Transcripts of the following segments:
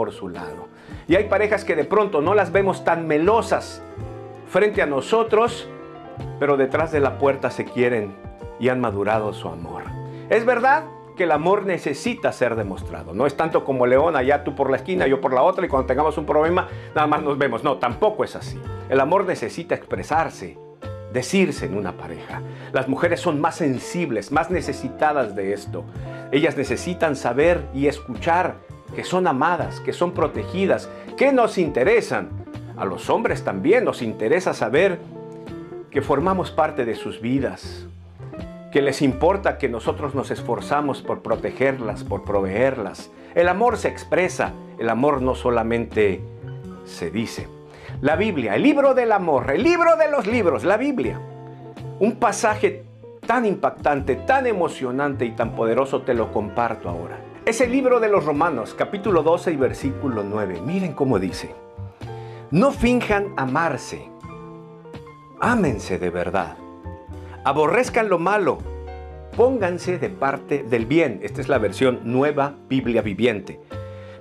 por su lado. Y hay parejas que de pronto no las vemos tan melosas frente a nosotros, pero detrás de la puerta se quieren y han madurado su amor. Es verdad que el amor necesita ser demostrado. No es tanto como León, allá tú por la esquina, yo por la otra, y cuando tengamos un problema, nada más nos vemos. No, tampoco es así. El amor necesita expresarse, decirse en una pareja. Las mujeres son más sensibles, más necesitadas de esto. Ellas necesitan saber y escuchar que son amadas, que son protegidas, que nos interesan. A los hombres también nos interesa saber que formamos parte de sus vidas, que les importa que nosotros nos esforzamos por protegerlas, por proveerlas. El amor se expresa, el amor no solamente se dice. La Biblia, el libro del amor, el libro de los libros, la Biblia. Un pasaje tan impactante, tan emocionante y tan poderoso te lo comparto ahora. Es el libro de los Romanos, capítulo 12 y versículo 9. Miren cómo dice. No finjan amarse. Ámense de verdad. Aborrezcan lo malo. Pónganse de parte del bien. Esta es la versión nueva Biblia viviente.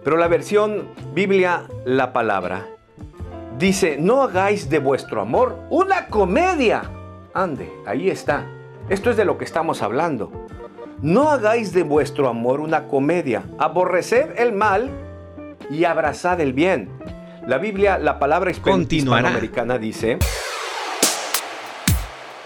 Pero la versión Biblia la palabra dice, no hagáis de vuestro amor una comedia. Ande, ahí está. Esto es de lo que estamos hablando. No hagáis de vuestro amor una comedia. Aborreced el mal y abrazad el bien. La Biblia, la palabra hispanoamericana dice,